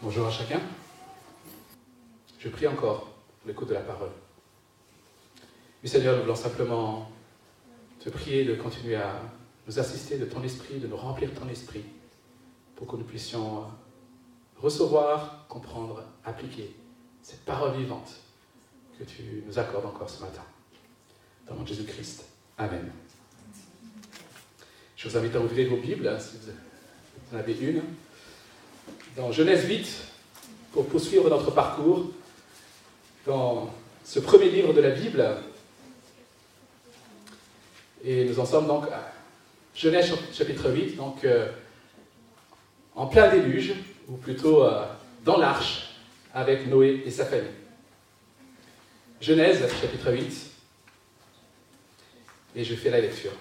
Bonjour à chacun. Je prie encore l'écoute de la parole. Oui Seigneur, nous voulons simplement te prier de continuer à nous assister de ton esprit, de nous remplir ton esprit, pour que nous puissions recevoir, comprendre, appliquer cette parole vivante que tu nous accordes encore ce matin. Dans le nom de Jésus-Christ. Amen. Je vous invite à ouvrir vos Bibles, hein, si vous en avez une, dans Genèse 8, pour poursuivre notre parcours dans ce premier livre de la Bible. Et nous en sommes donc à Genèse chapitre 8, donc euh, en plein déluge, ou plutôt euh, dans l'arche, avec Noé et sa famille. Genèse chapitre 8, et je fais la lecture.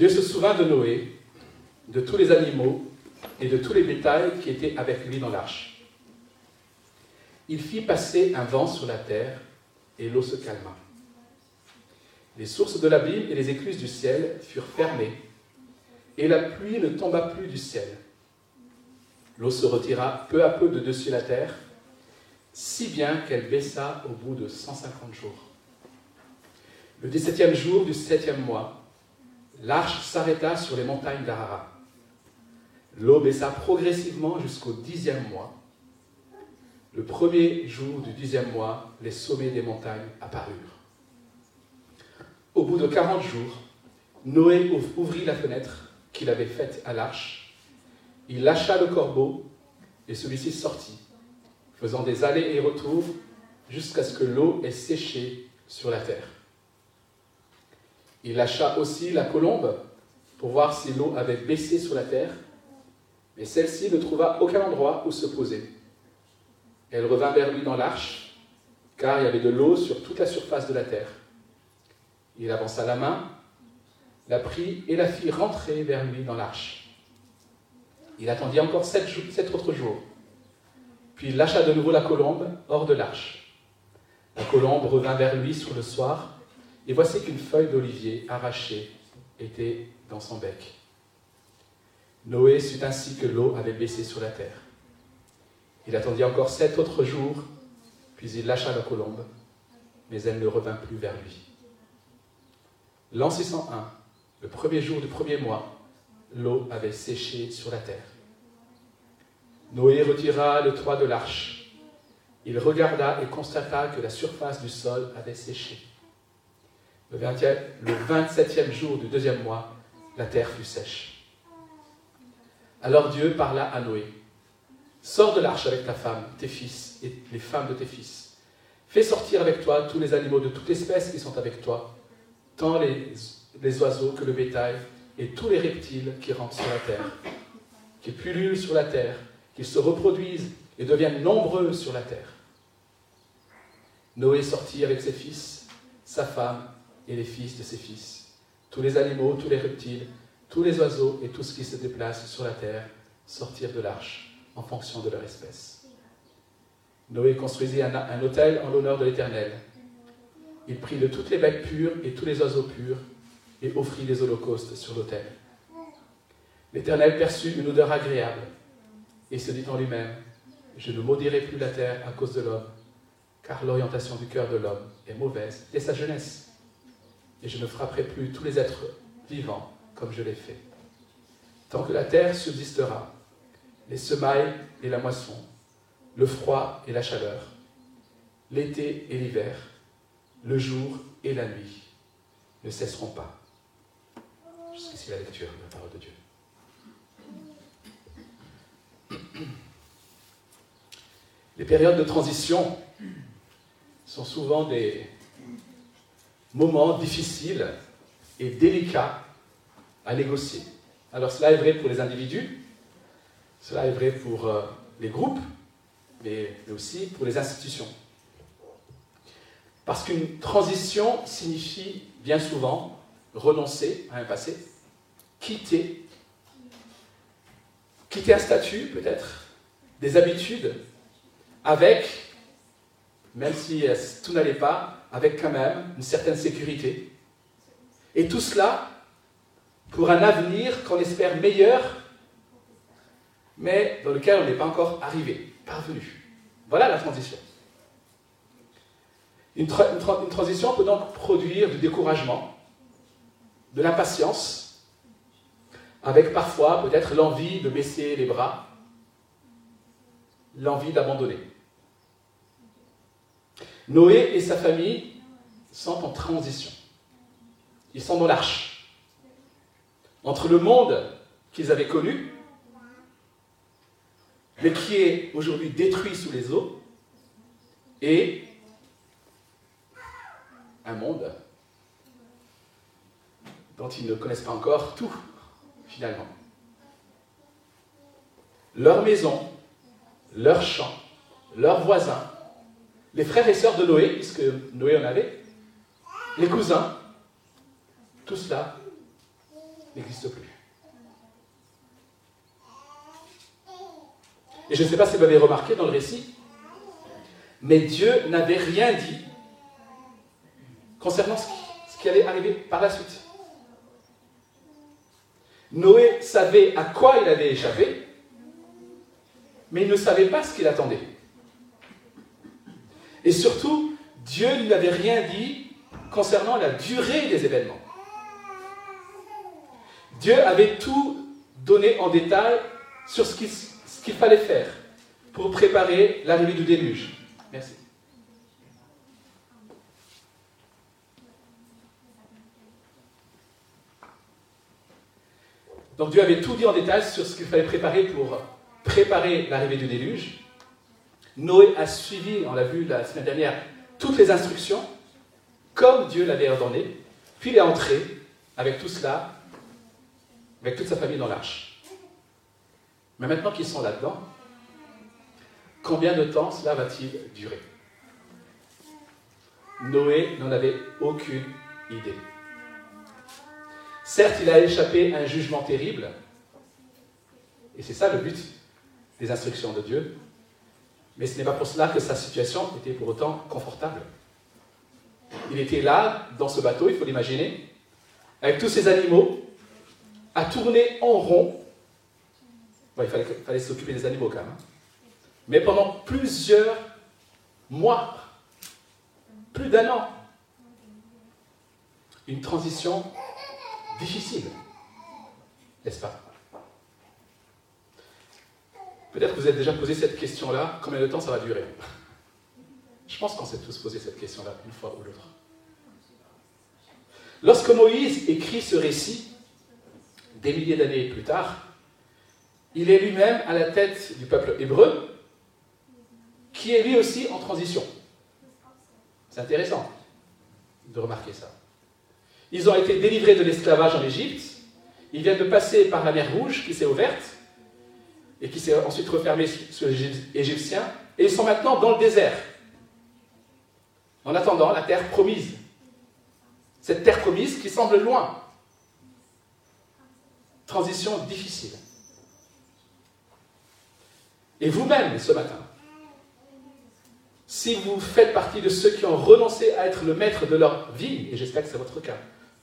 Dieu se souvint de Noé, de tous les animaux et de tous les bétails qui étaient avec lui dans l'arche. Il fit passer un vent sur la terre et l'eau se calma. Les sources de l'abîme et les écluses du ciel furent fermées et la pluie ne tomba plus du ciel. L'eau se retira peu à peu de dessus la terre, si bien qu'elle baissa au bout de 150 jours. Le 17e jour du septième mois, l'arche s'arrêta sur les montagnes d'Arara. L'eau baissa progressivement jusqu'au dixième mois. Le premier jour du dixième mois, les sommets des montagnes apparurent. Au bout de quarante jours, Noé ouvrit la fenêtre qu'il avait faite à l'arche. Il lâcha le corbeau et celui-ci sortit, faisant des allers et retours jusqu'à ce que l'eau ait séché sur la terre. Il lâcha aussi la colombe pour voir si l'eau avait baissé sur la terre, mais celle-ci ne trouva aucun endroit où se poser. Elle revint vers lui dans l'arche, car il y avait de l'eau sur toute la surface de la terre. Il avança la main, la prit et la fit rentrer vers lui dans l'arche. Il attendit encore sept, autres jours, puis il lâcha de nouveau la colombe hors de l'arche. La colombe revint vers lui sur le soir, et voici qu'une feuille d'olivier arrachée était dans son bec. Noé sut ainsi que l'eau avait baissé sur la terre. Il attendit encore sept autres jours, puis il lâcha la colombe, mais elle ne revint plus vers lui. L'an 601, le premier jour du premier mois, l'eau avait séché sur la terre. Noé retira le toit de l'arche. Il regarda et constata que la surface du sol avait séché. Le, 27e jour du deuxième mois, la terre fut sèche. Alors Dieu parla à Noé. Sors de l'arche avec ta femme, tes fils et les femmes de tes fils. Fais sortir avec toi tous les animaux de toute espèce qui sont avec toi, tant les, oiseaux que le bétail et tous les reptiles qui rampent sur la terre, qui pullulent sur la terre, qu'ils se reproduisent et deviennent nombreux sur la terre. Noé sortit avec ses fils, sa femme et les fils de ses fils, tous les animaux, tous les reptiles, tous les oiseaux et tout ce qui se déplace sur la terre sortirent de l'arche en fonction de leur espèce. Noé construisit un, autel en l'honneur de l'Éternel. Il prit de toutes les bêtes pures et tous les oiseaux purs et offrit des holocaustes sur l'autel. L'Éternel perçut une odeur agréable et se dit en lui-même, je ne maudirai plus la terre à cause de l'homme, car l'orientation du cœur de l'homme est mauvaise dès sa jeunesse et je ne frapperai plus tous les êtres vivants comme je l'ai fait. Tant que la terre subsistera, les semailles et la moisson, le froid et la chaleur, l'été et l'hiver, le jour et la nuit ne cesseront pas. Jusqu'ici la lecture de la parole de Dieu. Les périodes de transition sont souvent des, moment difficile et délicat à négocier. Alors cela est vrai pour les individus, cela est vrai pour euh, les groupes, mais, mais aussi pour les institutions. Parce qu'une transition signifie bien souvent renoncer à un passé, quitter, quitter un statut peut-être, des habitudes, avec, même si euh, tout n'allait pas, avec quand même une certaine sécurité. Et tout cela pour un avenir qu'on espère meilleur, mais dans lequel on n'est pas encore arrivé, parvenu. Voilà la transition. Une, transition peut donc produire du découragement, de l'impatience, avec parfois peut-être l'envie de baisser les bras, l'envie d'abandonner. Noé et sa famille sont en transition. Ils sont dans l'arche. Entre le monde qu'ils avaient connu, mais qui est aujourd'hui détruit sous les eaux, et un monde dont ils ne connaissent pas encore tout, finalement. Leur maison, leur champ, leurs voisins, les frères et sœurs de Noé, puisque Noé en avait, les cousins, tout cela n'existe plus. Et je ne sais pas si vous avez remarqué dans le récit, mais Dieu n'avait rien dit concernant ce qui, allait arriver par la suite. Noé savait à quoi il allait échapper, mais il ne savait pas ce qu'il attendait. Et surtout, Dieu ne lui avait rien dit concernant la durée des événements. Dieu avait tout donné en détail sur ce qu'il fallait faire pour préparer l'arrivée du déluge. Merci. Donc Dieu avait tout dit en détail sur ce qu'il fallait préparer pour préparer l'arrivée du déluge. Noé a suivi, on l'a vu la semaine dernière, toutes les instructions, comme Dieu l'avait ordonné, puis il est entré avec tout cela, avec toute sa famille dans l'arche. Mais maintenant qu'ils sont là-dedans, combien de temps cela va-t-il durer? Noé n'en avait aucune idée. Certes, il a échappé à un jugement terrible, et c'est ça le but des instructions de Dieu, mais ce n'est pas pour cela que sa situation était pour autant confortable. Il était là, dans ce bateau, il faut l'imaginer, avec tous ces animaux, à tourner en rond. il fallait, s'occuper des animaux quand même. Hein. Mais pendant plusieurs mois, plus d'un an, une transition difficile, n'est-ce pas? Peut-être que vous avez déjà posé cette question-là, combien de temps ça va durer? Je pense qu'on s'est tous posé cette question-là une fois ou l'autre. Lorsque Moïse écrit ce récit, des milliers d'années plus tard, il est lui-même à la tête du peuple hébreu, qui est lui aussi en transition. C'est intéressant de remarquer ça. Ils ont été délivrés de l'esclavage en Égypte, ils viennent de passer par la mer Rouge qui s'est ouverte, et qui s'est ensuite refermé sur les Égyptiens, et ils sont maintenant dans le désert, en attendant la terre promise. Cette terre promise qui semble loin. Transition difficile. Et vous-même, ce matin, si vous faites partie de ceux qui ont renoncé à être le maître de leur vie, et j'espère que c'est votre cas,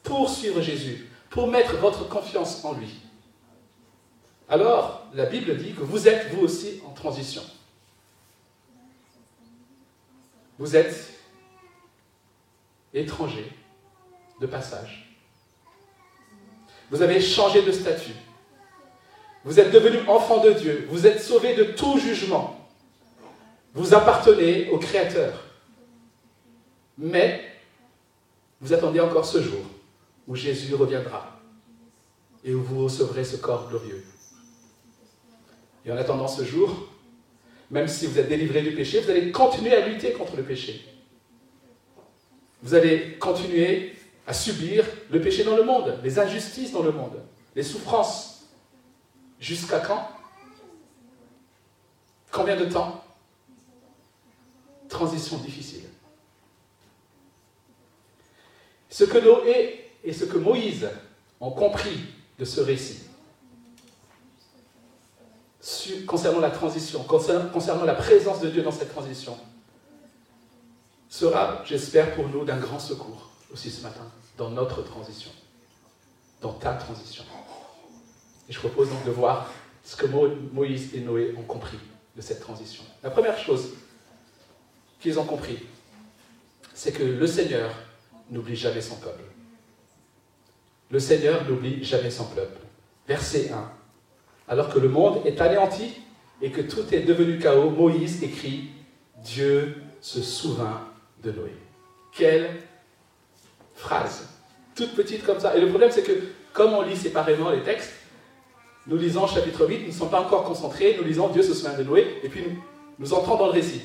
pour suivre Jésus, pour mettre votre confiance en lui, alors la Bible dit que vous êtes vous aussi en transition. Vous êtes étranger de passage. Vous avez changé de statut. Vous êtes devenu enfant de Dieu. Vous êtes sauvé de tout jugement. Vous appartenez au Créateur. Mais vous attendez encore ce jour où Jésus reviendra et où vous recevrez ce corps glorieux. Et en attendant ce jour, même si vous êtes délivré du péché, vous allez continuer à lutter contre le péché. Vous allez continuer à subir le péché dans le monde, les injustices dans le monde, les souffrances. Jusqu'à quand? Combien de temps? Transition difficile. Ce que Noé et ce que Moïse ont compris de ce récit, concernant la transition, concernant la présence de Dieu dans cette transition, sera, j'espère, pour nous d'un grand secours aussi ce matin, dans notre transition. dans ta transition. Et je propose donc de voir ce que Moïse et Noé ont compris de cette transition. La première chose qu'ils ont compris, c'est que le Seigneur n'oublie jamais son peuple. Le Seigneur n'oublie jamais son peuple. Verset 1. Alors que le monde est anéanti et que tout est devenu chaos, Moïse écrit Dieu se souvint de Noé. Quelle phrase Toute petite comme ça. Et le problème, c'est que comme on lit séparément les textes, nous lisons chapitre 8, nous ne sommes pas encore concentrés, nous lisons Dieu se souvient de Noé, et puis nous, nous entrons dans le récit.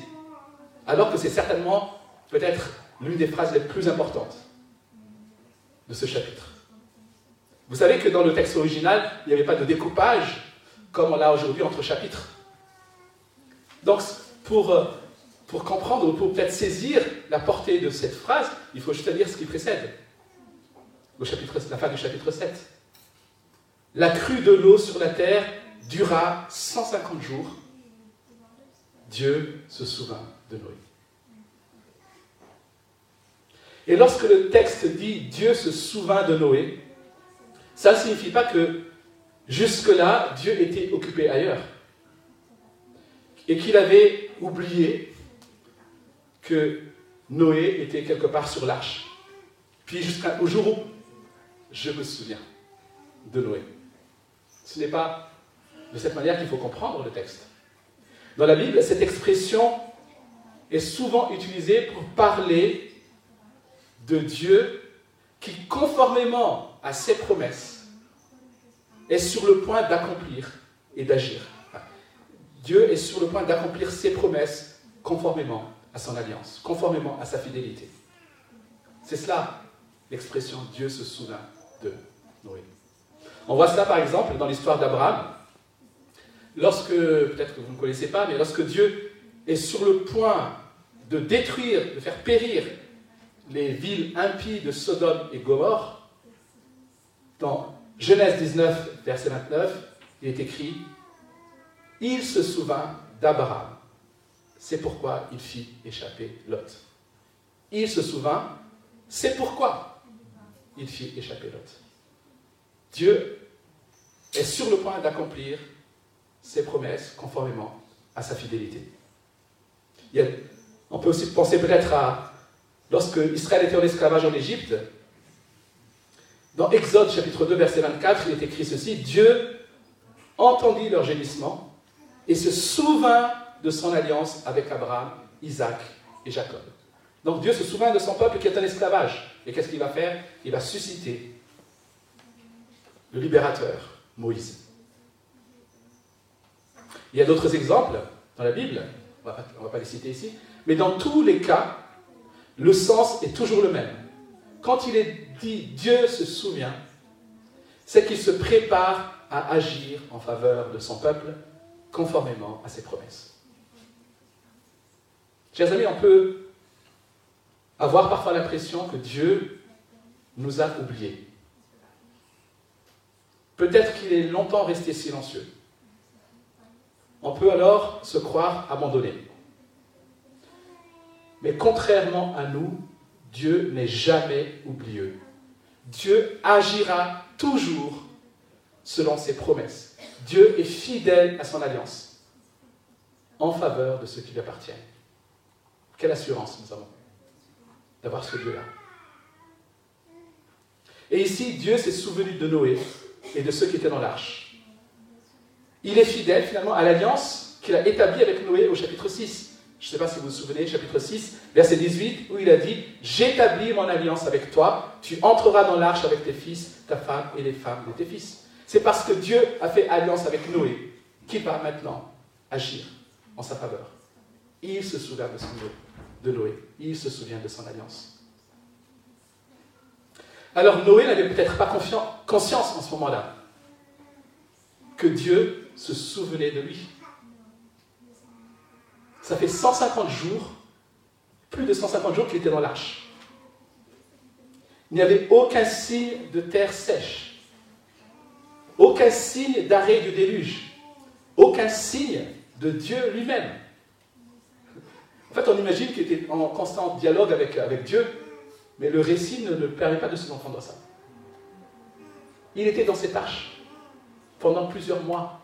Alors que c'est certainement peut-être l'une des phrases les plus importantes de ce chapitre. Vous savez que dans le texte original, il n'y avait pas de découpage comme on l'a aujourd'hui entre chapitres. Donc, pour, euh, pour comprendre ou pour peut-être saisir la portée de cette phrase, il faut juste lire ce qui précède, chapitre, la fin du chapitre 7. La crue de l'eau sur la terre dura 150 jours. Dieu se souvint de Noé. Et lorsque le texte dit Dieu se souvint de Noé, ça ne signifie pas que jusque-là, Dieu était occupé ailleurs. Et qu'il avait oublié que Noé était quelque part sur l'arche. Puis jusqu'au jour où je me souviens de Noé. Ce n'est pas de cette manière qu'il faut comprendre le texte. Dans la Bible, cette expression est souvent utilisée pour parler de Dieu qui, conformément à ses promesses, est sur le point d'accomplir et d'agir. Dieu est sur le point d'accomplir ses promesses conformément à son alliance, conformément à sa fidélité. C'est cela l'expression Dieu se souvient de Noé. On voit cela par exemple dans l'histoire d'Abraham. Lorsque, peut-être que vous ne connaissez pas, mais lorsque Dieu est sur le point de détruire, de faire périr les villes impies de Sodome et Gomorre, dans Genèse 19, verset 29, il est écrit Il se souvint d'Abraham. C'est pourquoi il fit échapper Lot. Il se souvint, c'est pourquoi il fit échapper Lot. Dieu est sur le point d'accomplir ses promesses conformément à sa fidélité. on peut aussi penser peut-être à lorsque Israël était en esclavage en Égypte. Dans Exode chapitre 2 verset 24, il est écrit ceci, Dieu entendit leur gémissement et se souvint de son alliance avec Abraham, Isaac et Jacob. Donc Dieu se souvint de son peuple qui est en esclavage. Et qu'est-ce qu'il va faire? Il va susciter le libérateur, Moïse. Il y a d'autres exemples dans la Bible, on ne va pas les citer ici, mais dans tous les cas, le sens est toujours le même. Quand il est dit Dieu se souvient, c'est qu'il se prépare à agir en faveur de son peuple conformément à ses promesses. Chers amis, on peut avoir parfois l'impression que Dieu nous a oubliés. Peut-être qu'il est longtemps resté silencieux. On peut alors se croire abandonné. Mais contrairement à nous, Dieu n'est jamais oublieux. Dieu agira toujours selon ses promesses. Dieu est fidèle à son alliance en faveur de ceux qui lui appartiennent. Quelle assurance nous avons d'avoir ce Dieu-là. Et ici, Dieu s'est souvenu de Noé et de ceux qui étaient dans l'arche. Il est fidèle finalement à l'alliance qu'il a établie avec Noé au chapitre 6. Je ne sais pas si vous vous souvenez, chapitre 6, verset 18, où il a dit J'établis mon alliance avec toi, tu entreras dans l'arche avec tes fils, ta femme et les femmes de tes fils. C'est parce que Dieu a fait alliance avec Noé qu'il va maintenant agir en sa faveur. Il se souvient de, son, de Noé, il se souvient de son alliance. Alors Noé n'avait peut-être pas conscience en ce moment-là que Dieu se souvenait de lui. Ça fait 150 jours, plus de 150 jours qu'il était dans l'arche. Il n'y avait aucun signe de terre sèche, aucun signe d'arrêt du déluge, aucun signe de Dieu lui-même. En fait, on imagine qu'il était en constant dialogue avec, Dieu, mais le récit ne, permet pas de se entendre ça. Il était dans cette arche pendant plusieurs mois.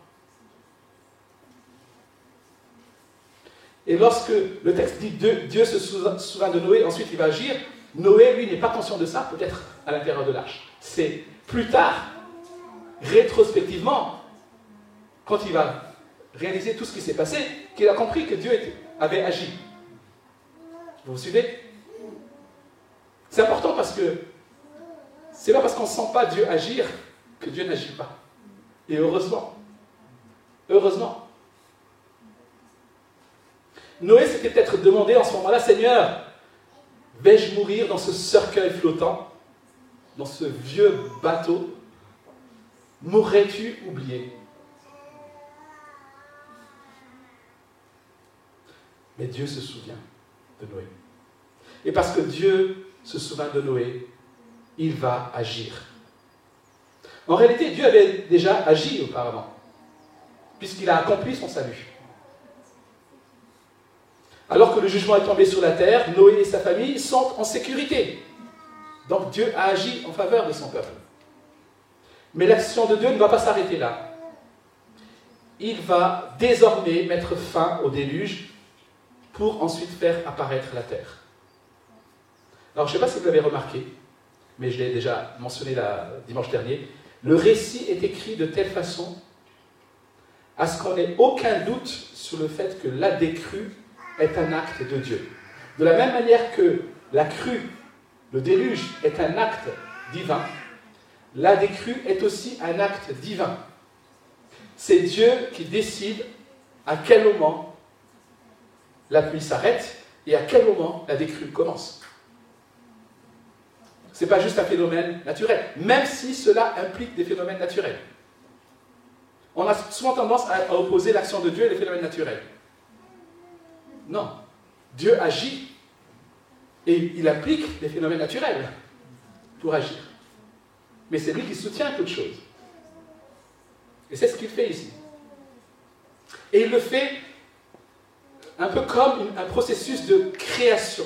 Et lorsque le texte dit Dieu, se souvient de Noé, ensuite il va agir, Noé, lui, n'est pas conscient de ça, peut-être à l'intérieur de l'arche. C'est plus tard, rétrospectivement, quand il va réaliser tout ce qui s'est passé, qu'il a compris que Dieu avait agi. Vous vous suivez? C'est important parce que c'est pas parce qu'on ne sent pas Dieu agir que Dieu n'agit pas. Et heureusement. Heureusement. Noé s'était peut-être demandé en ce moment-là, Seigneur, vais-je mourir dans ce cercueil flottant, dans ce vieux bateau? M'aurais-tu oublié? Mais Dieu se souvient de Noé. Et parce que Dieu se souvient de Noé, il va agir. En réalité, Dieu avait déjà agi auparavant, puisqu'il a accompli son salut. Alors que le jugement est tombé sur la terre, Noé et sa famille sont en sécurité. Donc Dieu a agi en faveur de son peuple. Mais l'action de Dieu ne va pas s'arrêter là. Il va désormais mettre fin au déluge pour ensuite faire apparaître la terre. Alors je ne sais pas si vous l'avez remarqué, mais je l'ai déjà mentionné la, dimanche dernier, le récit est écrit de telle façon à ce qu'on n'ait aucun doute sur le fait que la décrue est un acte de Dieu. De la même manière que la crue, le déluge, est un acte divin, la décrue est aussi un acte divin. C'est Dieu qui décide à quel moment la pluie s'arrête et à quel moment la décrue commence. Ce n'est pas juste un phénomène naturel, même si cela implique des phénomènes naturels. On a souvent tendance à opposer l'action de Dieu et les phénomènes naturels. Non. Dieu agit et il applique des phénomènes naturels pour agir. Mais c'est lui qui soutient toute chose. Et c'est ce qu'il fait ici. Et il le fait un peu comme un processus de création.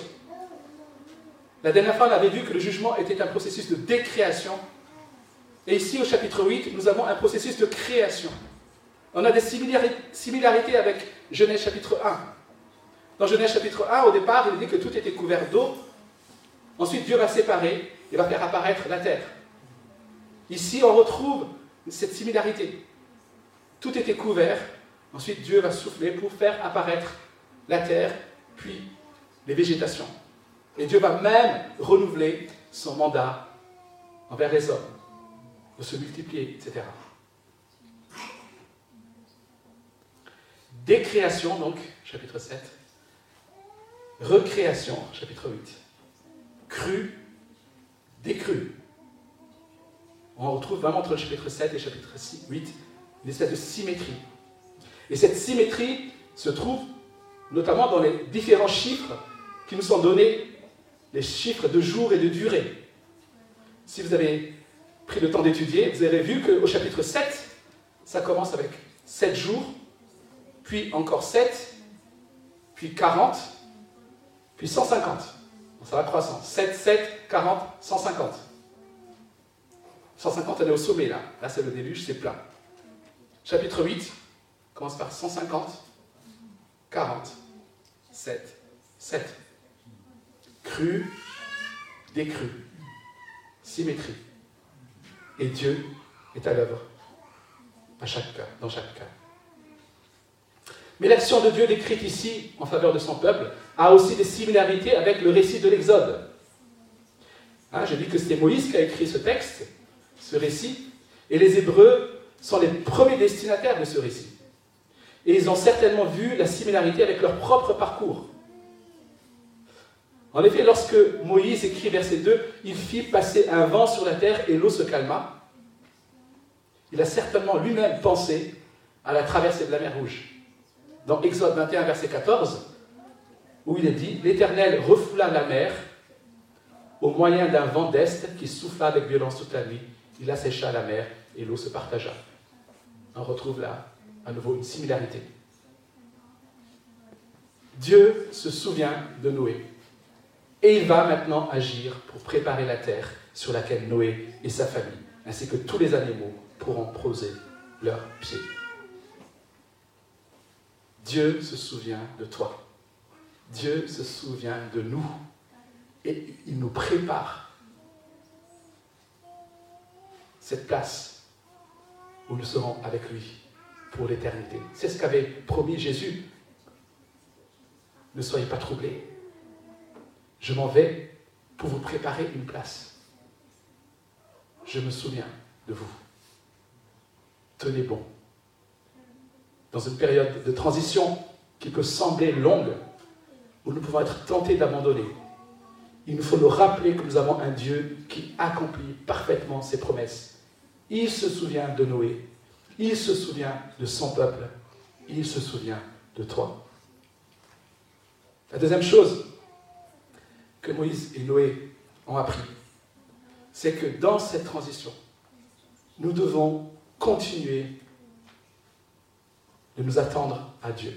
La dernière fois, on avait vu que le jugement était un processus de décréation. Et ici, au chapitre 8, nous avons un processus de création. On a des similarités avec Genèse chapitre 1. Dans Genèse chapitre 1, au départ, il dit que tout était couvert d'eau. Ensuite, Dieu va séparer et va faire apparaître la terre. Ici, on retrouve cette similarité. Tout était couvert. Ensuite, Dieu va souffler pour faire apparaître la terre, puis les végétations. Et Dieu va même renouveler son mandat envers les hommes, de se multiplier, etc. Décréation, donc, chapitre 7. Recréation, chapitre 8. Cru, décru. On retrouve vraiment entre le chapitre 7 et le chapitre 8 une espèce de symétrie. Et cette symétrie se trouve notamment dans les différents chiffres qui nous sont donnés, les chiffres de jours et de durée. Si vous avez pris le temps d'étudier, vous avez vu qu'au chapitre 7, ça commence avec 7 jours, puis encore 7, puis 40, puis 150. Ça va croissant. 7, 7, 40, 150. 150, on est au sommet là. Là, c'est le déluge, c'est plein. Chapitre 8 commence par 150, 40, 7, 7. Cru, décru, symétrie. Et Dieu est à l'œuvre dans chaque cas. Mais l'action de Dieu décrite ici en faveur de son peuple a aussi des similarités avec le récit de l'Exode. Hein, J'ai dit que c'était Moïse qui a écrit ce texte, ce récit, et les Hébreux sont les premiers destinataires de ce récit. Et ils ont certainement vu la similarité avec leur propre parcours. En effet, lorsque Moïse écrit verset 2, il fit passer un vent sur la terre et l'eau se calma, il a certainement lui-même pensé à la traversée de la mer Rouge dans Exode 21, verset 14, où il est dit L'Éternel refoula la mer au moyen d'un vent d'est qui souffla avec violence toute la nuit. Il assécha la mer et l'eau se partagea. On retrouve là à nouveau une similarité. Dieu se souvient de Noé et il va maintenant agir pour préparer la terre sur laquelle Noé et sa famille ainsi que tous les animaux pourront poser leurs pieds. Dieu se souvient de toi. Dieu se souvient de nous. Et il nous prépare cette place où nous serons avec lui pour l'éternité. C'est ce qu'avait promis Jésus. Ne soyez pas troublés. Je m'en vais pour vous préparer une place. Je me souviens de vous. Tenez bon. Dans une période de transition qui peut sembler longue, où nous pouvons être tentés d'abandonner, il nous faut nous rappeler que nous avons un Dieu qui accomplit parfaitement ses promesses. Il se souvient de Noé, il se souvient de son peuple, il se souvient de toi. La deuxième chose que Moïse et Noé ont appris, c'est que dans cette transition, nous devons continuer de nous attendre à Dieu.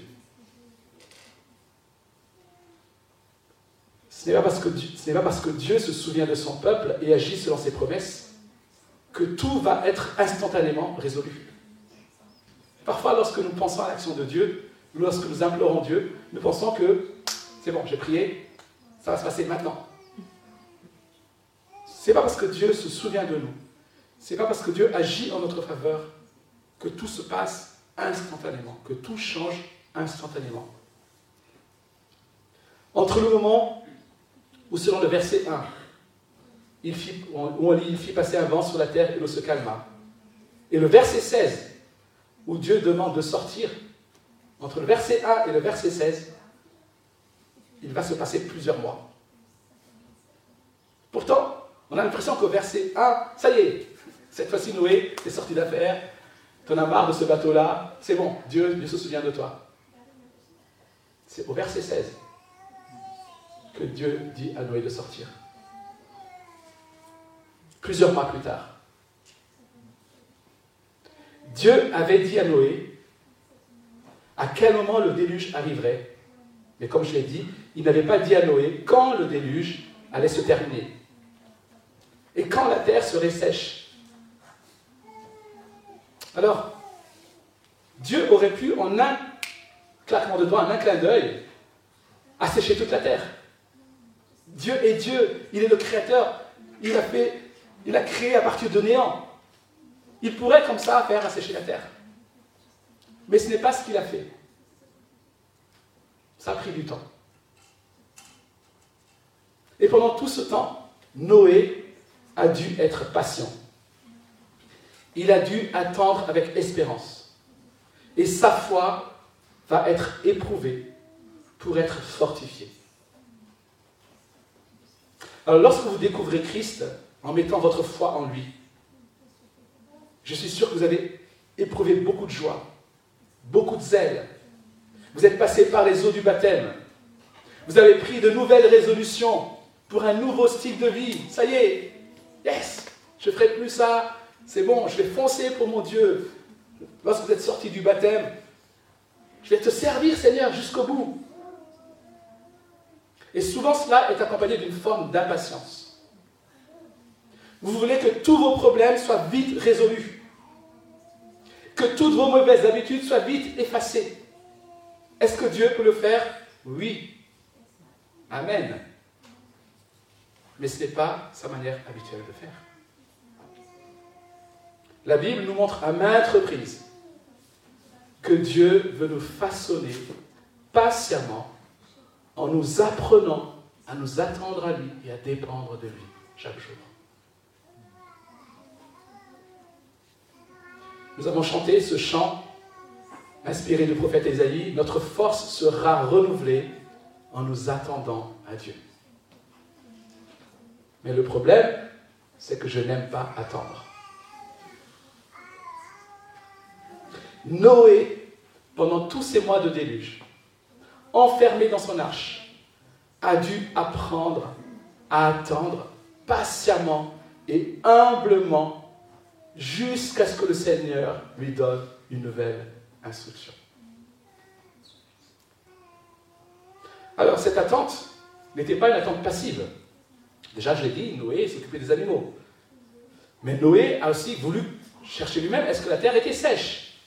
Ce n'est pas, parce que Dieu, pas parce que Dieu se souvient de son peuple et agit selon ses promesses que tout va être instantanément résolu. Parfois, lorsque nous pensons à l'action de Dieu, lorsque nous implorons Dieu, nous pensons que c'est bon, j'ai prié, ça va se passer maintenant. Ce n'est pas parce que Dieu se souvient de nous, ce n'est pas parce que Dieu agit en notre faveur que tout se passe instantanément, que tout change instantanément. Entre le moment où, selon le verset 1, il fit, où on lit, il fit passer un vent sur la terre et l'eau se calma, et le verset 16, où Dieu demande de sortir, entre le verset 1 et le verset 16, il va se passer plusieurs mois. Pourtant, on a l'impression qu'au verset 1, ça y est, cette fois-ci Noé est sorti d'affaires, tu en as marre de ce bateau-là, c'est bon, Dieu se souvient de toi. C'est au verset 16 que Dieu dit à Noé de sortir. Plusieurs mois plus tard. Dieu avait dit à Noé à quel moment le déluge arriverait. Mais comme je l'ai dit, il n'avait pas dit à Noé quand le déluge allait se terminer. Et quand la terre serait sèche. Alors, Dieu aurait pu, en un claquement de doigts, en un clin d'œil, assécher toute la terre. Dieu est Dieu, il est le créateur, il a, fait, créé à partir de néant. Il pourrait comme ça faire assécher la terre. Mais ce n'est pas ce qu'il a fait. Ça a pris du temps. Et pendant tout ce temps, Noé a dû être patient. Il a dû attendre avec espérance. Et sa foi va être éprouvée pour être fortifiée. Alors lorsque vous découvrez Christ en mettant votre foi en lui, je suis sûr que vous avez éprouvé beaucoup de joie, beaucoup de zèle. Vous êtes passé par les eaux du baptême. Vous avez pris de nouvelles résolutions pour un nouveau style de vie. Ça y est, yes, je ne ferai plus ça. C'est bon, je vais foncer pour mon Dieu. Lorsque vous êtes sorti du baptême, je vais te servir, Seigneur, jusqu'au bout. Et souvent, cela est accompagné d'une forme d'impatience. Vous voulez que tous vos problèmes soient vite résolus. Que toutes vos mauvaises habitudes soient vite effacées. Est-ce que Dieu peut le faire? Oui. Amen mais ce n'est pas sa manière habituelle de faire. La Bible nous montre à maintes reprises que Dieu veut nous façonner patiemment en nous apprenant à nous attendre à lui et à dépendre de lui chaque jour. Nous avons chanté ce chant inspiré du prophète Ésaïe, notre force sera renouvelée en nous attendant à Dieu. Mais le problème, c'est que je n'aime pas attendre. Noé, pendant tous ces mois de déluge, enfermé dans son arche, a dû apprendre à attendre patiemment et humblement jusqu'à ce que le Seigneur lui donne une nouvelle instruction. Alors cette attente n'était pas une attente passive. Déjà, je l'ai dit, Noé s'occupait des animaux. Mais Noé a aussi voulu chercher lui-même, est-ce que la terre était sèche?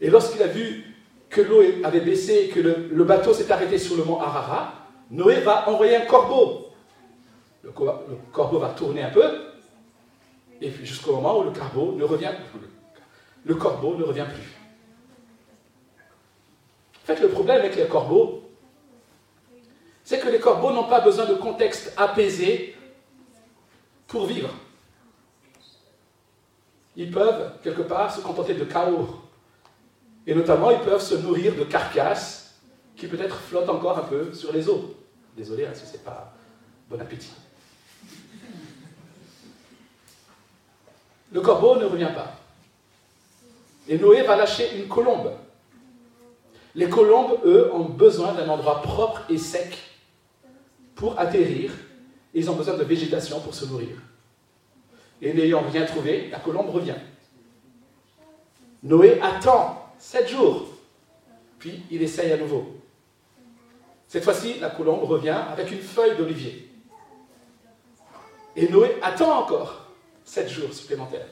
Et lorsqu'il a vu que l'eau avait baissé et que le, bateau s'est arrêté sur le mont Arara, Noé va envoyer un corbeau. Le, corbeau va tourner un peu, et puis jusqu'au moment où le corbeau ne revient, le corbeau ne revient plus. En fait, le problème avec les corbeaux, c'est que les corbeaux n'ont pas besoin de contexte apaisé pour vivre. Ils peuvent, quelque part, se contenter de chaos. Et notamment, ils peuvent se nourrir de carcasses qui peut-être flottent encore un peu sur les eaux. Désolé hein, si ce n'est pas bon appétit. Le corbeau ne revient pas. Et Noé va lâcher une colombe. Les colombes, eux, ont besoin d'un endroit propre et sec pour atterrir. Ils ont besoin de végétation pour se nourrir. Et n'ayant rien trouvé, la colombe revient. Noé attend sept jours. Puis il essaye à nouveau. Cette fois-ci, la colombe revient avec une feuille d'olivier. Et Noé attend encore sept jours supplémentaires.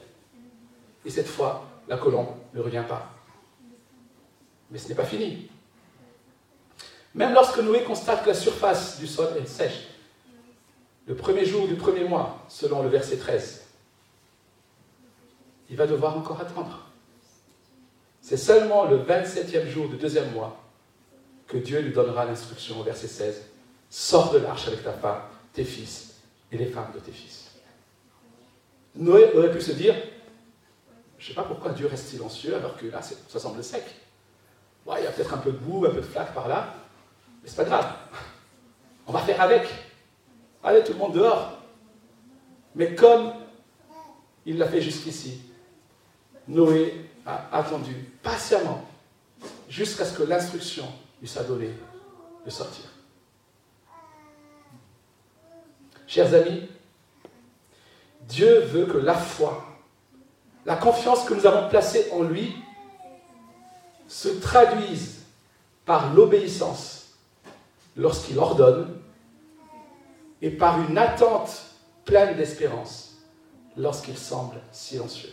Et cette fois, la colombe ne revient pas. Mais ce n'est pas fini. Même lorsque Noé constate que la surface du sol est sèche, le premier jour du premier mois, selon le verset 13, il va devoir encore attendre. C'est seulement le 27e jour du deuxième mois que Dieu lui donnera l'instruction au verset 16. Sors de l'arche avec ta femme, tes fils et les femmes de tes fils. Noé aurait pu se dire, je ne sais pas pourquoi Dieu reste silencieux alors que là, ça semble sec. il y a peut-être un peu de boue, un peu de flaque par là, mais c'est pas grave. On va faire avec. Allez, tout le monde dehors. Mais comme il l'a fait jusqu'ici, Noé a attendu patiemment jusqu'à ce que l'instruction lui soit donnée de sortir. Chers amis, Dieu veut que la foi, la confiance que nous avons placée en lui, se traduise par l'obéissance lorsqu'il ordonne et par une attente pleine d'espérance lorsqu'il semble silencieux.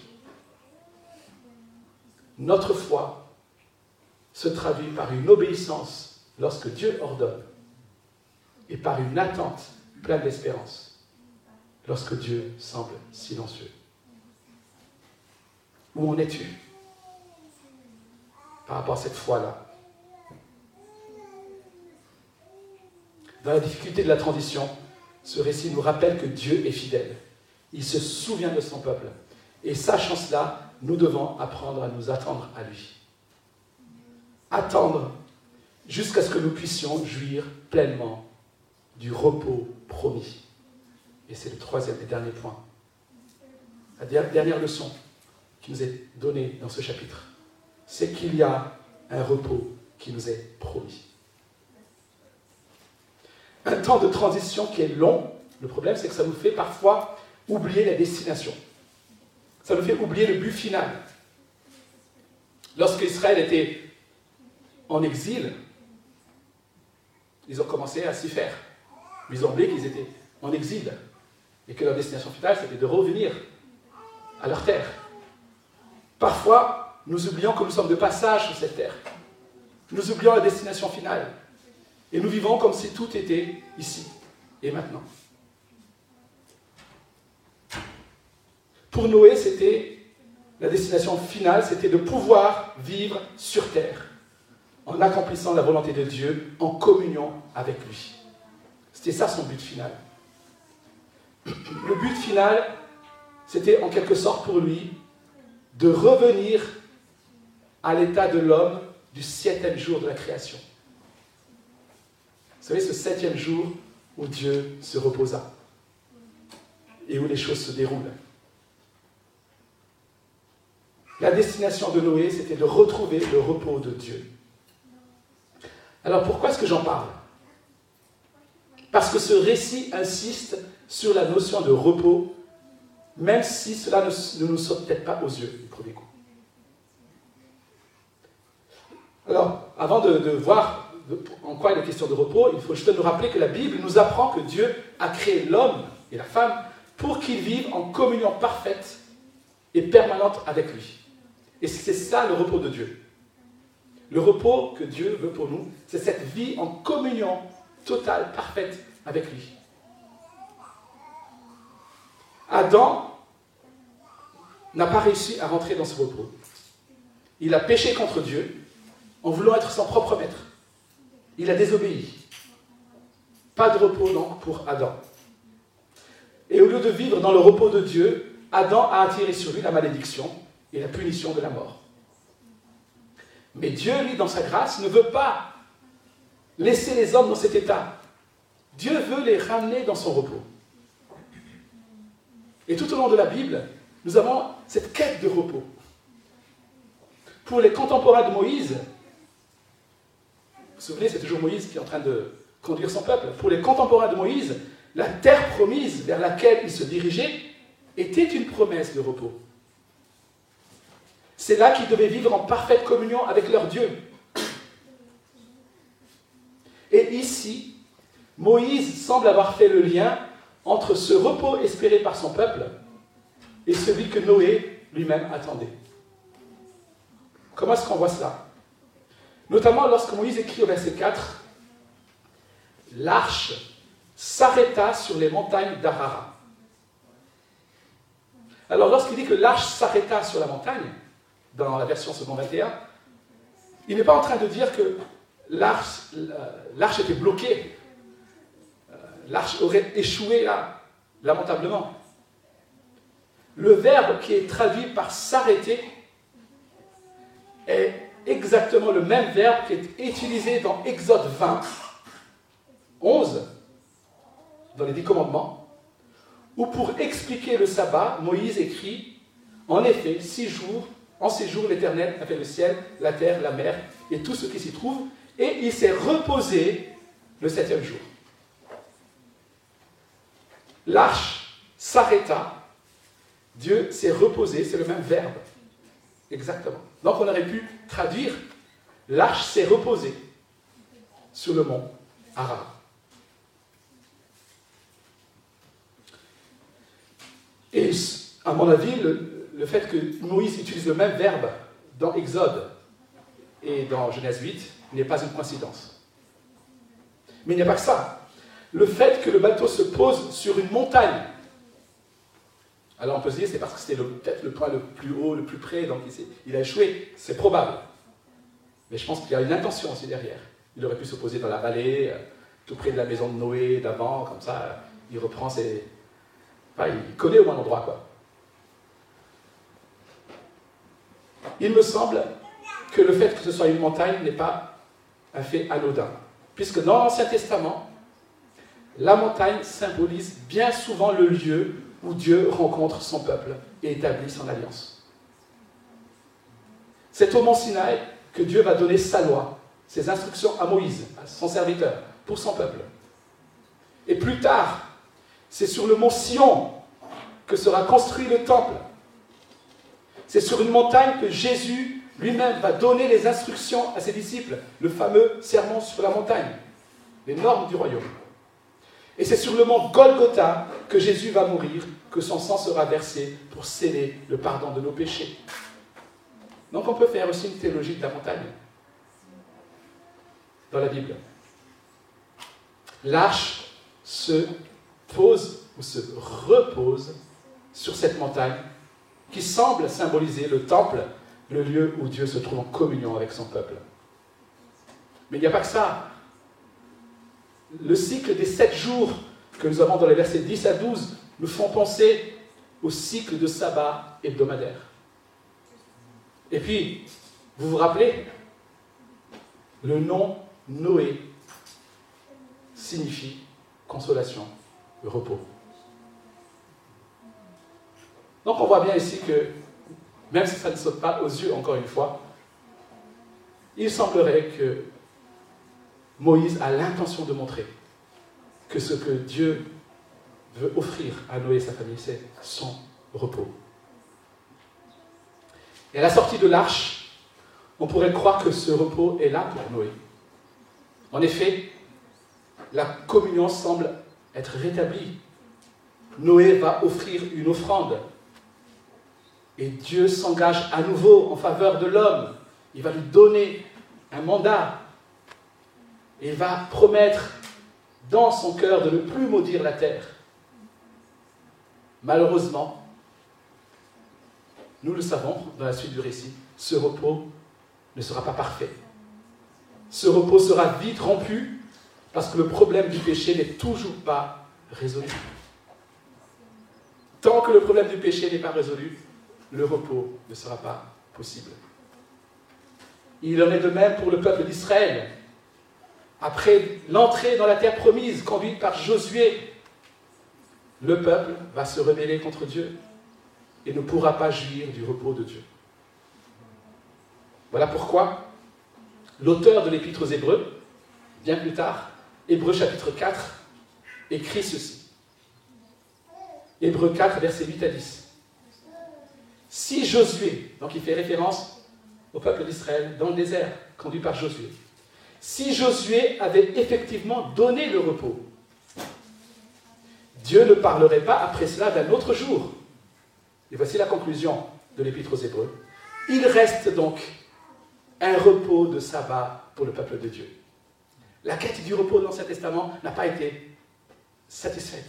Notre foi se traduit par une obéissance lorsque Dieu ordonne et par une attente pleine d'espérance lorsque Dieu semble silencieux. Où en es-tu par rapport à cette foi-là? Dans la difficulté de la transition, ce récit nous rappelle que Dieu est fidèle. Il se souvient de son peuple. Et sachant cela, nous devons apprendre à nous attendre à lui. Attendre jusqu'à ce que nous puissions jouir pleinement du repos promis. Et c'est le troisième et dernier point. La dernière leçon qui nous est donnée dans ce chapitre, c'est qu'il y a un repos qui nous est promis. Un temps de transition qui est long. Le problème, c'est que ça nous fait parfois oublier la destination ça nous fait oublier le but final. Lorsque Israël était en exil, ils ont commencé à s'y faire. Ils ont oublié qu'ils étaient en exil et que leur destination finale, c'était de revenir à leur terre. Parfois, nous oublions que nous sommes de passage sur cette terre. Nous oublions la destination finale. Et nous vivons comme si tout était ici et maintenant. Pour Noé, c'était la destination finale, c'était de pouvoir vivre sur terre en accomplissant la volonté de Dieu en communion avec lui. C'était ça son but final. Le but final, c'était en quelque sorte pour lui de revenir à l'état de l'homme du septième jour de la création. Vous savez, ce septième jour où Dieu se reposa et où les choses se déroulent. La destination de Noé, c'était de retrouver le repos de Dieu. Alors pourquoi est-ce que j'en parle? Parce que ce récit insiste sur la notion de repos, même si cela ne, nous saute peut-être pas aux yeux du premier coup. Alors, avant de, de voir en quoi il est question de repos, il faut juste nous rappeler que la Bible nous apprend que Dieu a créé l'homme et la femme pour qu'ils vivent en communion parfaite et permanente avec lui. Et c'est ça le repos de Dieu. Le repos que Dieu veut pour nous, c'est cette vie en communion totale, parfaite avec lui. Adam n'a pas réussi à rentrer dans ce repos. Il a péché contre Dieu en voulant être son propre maître. Il a désobéi. Pas de repos donc pour Adam. Et au lieu de vivre dans le repos de Dieu, Adam a attiré sur lui la malédiction et la punition de la mort. Mais Dieu, lui, dans sa grâce, ne veut pas laisser les hommes dans cet état. Dieu veut les ramener dans son repos. Et tout au long de la Bible, nous avons cette quête de repos. Pour les contemporains de Moïse, vous vous souvenez, c'est toujours Moïse qui est en train de conduire son peuple. Pour les contemporains de Moïse, la terre promise vers laquelle il se dirigeait était une promesse de repos. C'est là qu'ils devaient vivre en parfaite communion avec leur Dieu. Et ici, Moïse semble avoir fait le lien entre ce repos espéré par son peuple et celui que Noé lui-même attendait. Comment est-ce qu'on voit cela? Notamment lorsque Moïse écrit au verset 4, L'arche s'arrêta sur les montagnes d'Arara. Alors lorsqu'il dit que l'arche s'arrêta sur la montagne, dans la version second 21, il n'est pas en train de dire que l'arche était bloquée, euh, l'arche aurait échoué là, lamentablement. Le verbe qui est traduit par s'arrêter est exactement le même verbe qui est utilisé dans Exode 20, 11, dans les dix commandements, où pour expliquer le sabbat, Moïse écrit En effet, six jours en ces jours, l'Éternel a fait le ciel, la terre, la mer et tout ce qui s'y trouve, et il s'est reposé le septième jour. L'arche s'arrêta, Dieu s'est reposé, c'est le même verbe. Exactement. Donc on aurait pu traduire l'arche s'est reposée sur le mont Ararat. Et à mon avis, le, le fait que Moïse utilise le même verbe dans Exode et dans Genèse 8 n'est pas une coïncidence. Mais il n'y a pas que ça. Le fait que le bateau se pose sur une montagne, alors on peut se dire c'est parce que c'était peut-être le point le plus haut, le plus près, donc il, a échoué, c'est probable. Mais je pense qu'il y a une intention aussi derrière. Il aurait pu se poser dans la vallée, euh, tout près de la maison de Noé d'avant, comme ça, il reprend ses... Enfin, il connaît au moins l'endroit, quoi. Il me semble que le fait que ce soit une montagne n'est pas un fait anodin, puisque dans l'Ancien Testament, la montagne symbolise bien souvent le lieu où Dieu rencontre son peuple et établit son alliance. C'est au mont Sinaï que Dieu va donner sa loi, ses instructions à Moïse, à son serviteur, pour son peuple. Et plus tard, c'est sur le mont Sion que sera construit le temple c'est sur une montagne que Jésus lui-même va donner les instructions à ses disciples, le fameux sermon sur la montagne, les normes du royaume. Et c'est sur le mont Golgotha que Jésus va mourir, que son sang sera versé pour sceller le pardon de nos péchés. Donc on peut faire aussi une théologie de la montagne dans la Bible. L'arche se pose ou se repose sur cette montagne qui semble symboliser le temple, le lieu où Dieu se trouve en communion avec son peuple. Mais il n'y a pas que ça. Le cycle des sept jours que nous avons dans les versets 10 à 12 nous font penser au cycle de sabbat hebdomadaire. Et puis, vous vous rappelez, le nom Noé signifie consolation, repos. Donc on voit bien ici que, même si ça ne saute pas aux yeux encore une fois, il semblerait que Moïse a l'intention de montrer que ce que Dieu veut offrir à Noé et sa famille, c'est son repos. Et à la sortie de l'arche, on pourrait croire que ce repos est là pour Noé. En effet, la communion semble être rétablie Noé va offrir une offrande. Et Dieu s'engage à nouveau en faveur de l'homme. Il va lui donner un mandat. Et il va promettre dans son cœur de ne plus maudire la terre. Malheureusement, nous le savons dans la suite du récit, ce repos ne sera pas parfait. Ce repos sera vite rompu parce que le problème du péché n'est toujours pas résolu. Tant que le problème du péché n'est pas résolu, le repos ne sera pas possible. Il en est de même pour le peuple d'Israël. Après l'entrée dans la terre promise conduite par Josué, le peuple va se rebeller contre Dieu et ne pourra pas jouir du repos de Dieu. Voilà pourquoi l'auteur de l'Épître aux Hébreux, bien plus tard, Hébreux chapitre 4, écrit ceci. Hébreux 4, versets 8 à 10. Si Josué, donc il fait référence au peuple d'Israël dans le désert, conduit par Josué, si Josué avait effectivement donné le repos, Dieu ne parlerait pas après cela d'un autre jour. Et voici la conclusion de l'Épître aux Hébreux. Il reste donc un repos de sabbat pour le peuple de Dieu. La quête du repos dans l'Ancien Testament n'a pas été satisfaite.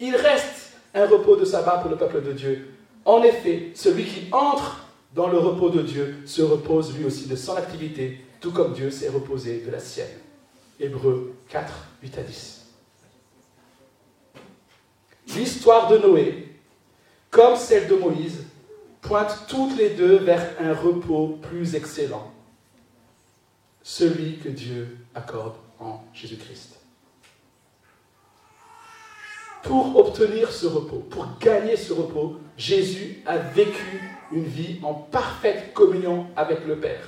Il reste un repos de sabbat pour le peuple de Dieu. En effet, celui qui entre dans le repos de Dieu se repose lui aussi de son activité, tout comme Dieu s'est reposé de la sienne. Hébreux 4, 8 à 10. L'histoire de Noé, comme celle de Moïse, pointent toutes les deux vers un repos plus excellent, celui que Dieu accorde en Jésus-Christ. Pour obtenir ce repos, pour gagner ce repos, Jésus a vécu une vie en parfaite communion avec le Père,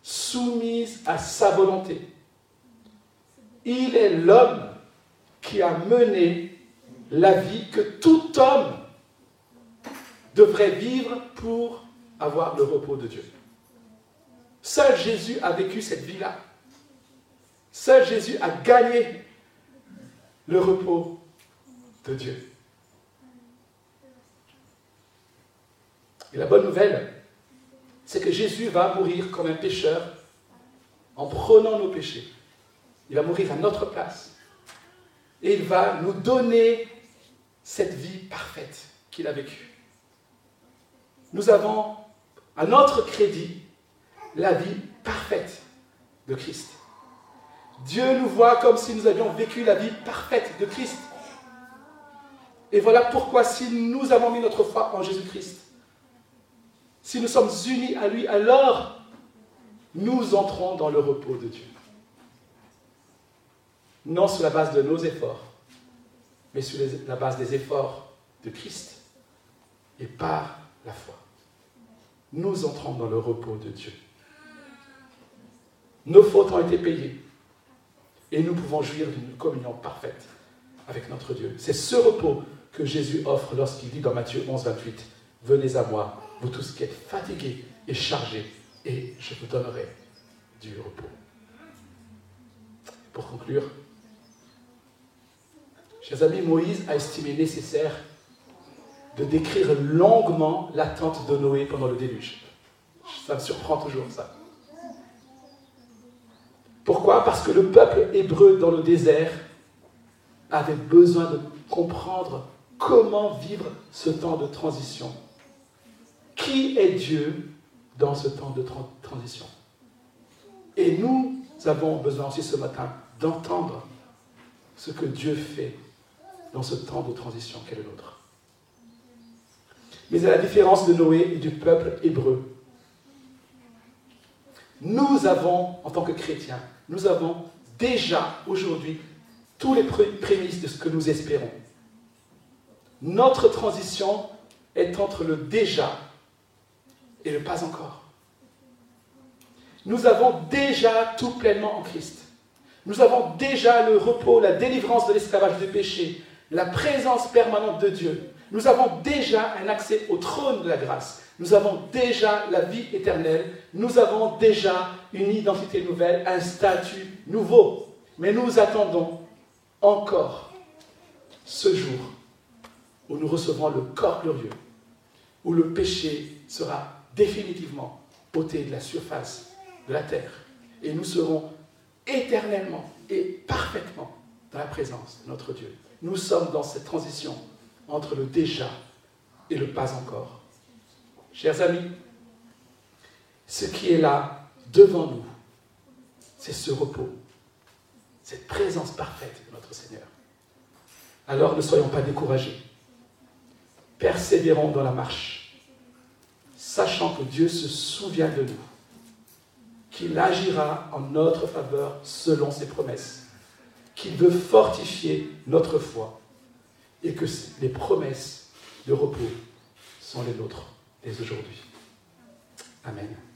soumise à sa volonté. Il est l'homme qui a mené la vie que tout homme devrait vivre pour avoir le repos de Dieu. Seul Jésus a vécu cette vie-là. Seul Jésus a gagné le repos de Dieu. Et la bonne nouvelle, c'est que Jésus va mourir comme un pécheur en prenant nos péchés. Il va mourir à notre place. Et il va nous donner cette vie parfaite qu'il a vécue. Nous avons à notre crédit la vie parfaite de Christ. Dieu nous voit comme si nous avions vécu la vie parfaite de Christ. Et voilà pourquoi si nous avons mis notre foi en Jésus-Christ, si nous sommes unis à lui, alors nous entrons dans le repos de Dieu. Non sur la base de nos efforts, mais sur la base des efforts de Christ et par la foi. Nous entrons dans le repos de Dieu. Nos fautes ont été payées et nous pouvons jouir d'une communion parfaite avec notre Dieu. C'est ce repos que Jésus offre lorsqu'il dit dans Matthieu 11, 28, Venez à moi, vous tous qui êtes fatigués et chargés, et je vous donnerai du repos. Pour conclure, Chers amis, Moïse a estimé nécessaire de décrire longuement l'attente de Noé pendant le déluge. Ça me surprend toujours ça. Pourquoi? Parce que le peuple hébreu dans le désert avait besoin de comprendre comment vivre ce temps de transition. Qui est Dieu dans ce temps de transition? Et nous avons besoin aussi ce matin d'entendre ce que Dieu fait dans ce temps de transition qu'est le nôtre. Mais à la différence de Noé et du peuple hébreu, nous avons, en tant que chrétiens, nous avons déjà aujourd'hui tous les prémices de ce que nous espérons. Notre transition est entre le déjà et le pas encore. Nous avons déjà tout pleinement en Christ. Nous avons déjà le repos, la délivrance de l'esclavage du péché, la présence permanente de Dieu. Nous avons déjà un accès au trône de la grâce. Nous avons déjà la vie éternelle. Nous avons déjà une identité nouvelle, un statut nouveau. Mais nous attendons encore ce jour où nous recevrons le corps glorieux, où le péché sera définitivement ôté de la surface de la terre, et nous serons éternellement et parfaitement dans la présence de notre Dieu. Nous sommes dans cette transition entre le déjà et le pas encore. Chers amis, ce qui est là devant nous, c'est ce repos, cette présence parfaite de notre Seigneur. Alors ne soyons pas découragés. Persévérons dans la marche, sachant que Dieu se souvient de nous, qu'il agira en notre faveur selon ses promesses, qu'il veut fortifier notre foi et que les promesses de repos sont les nôtres dès aujourd'hui. Amen.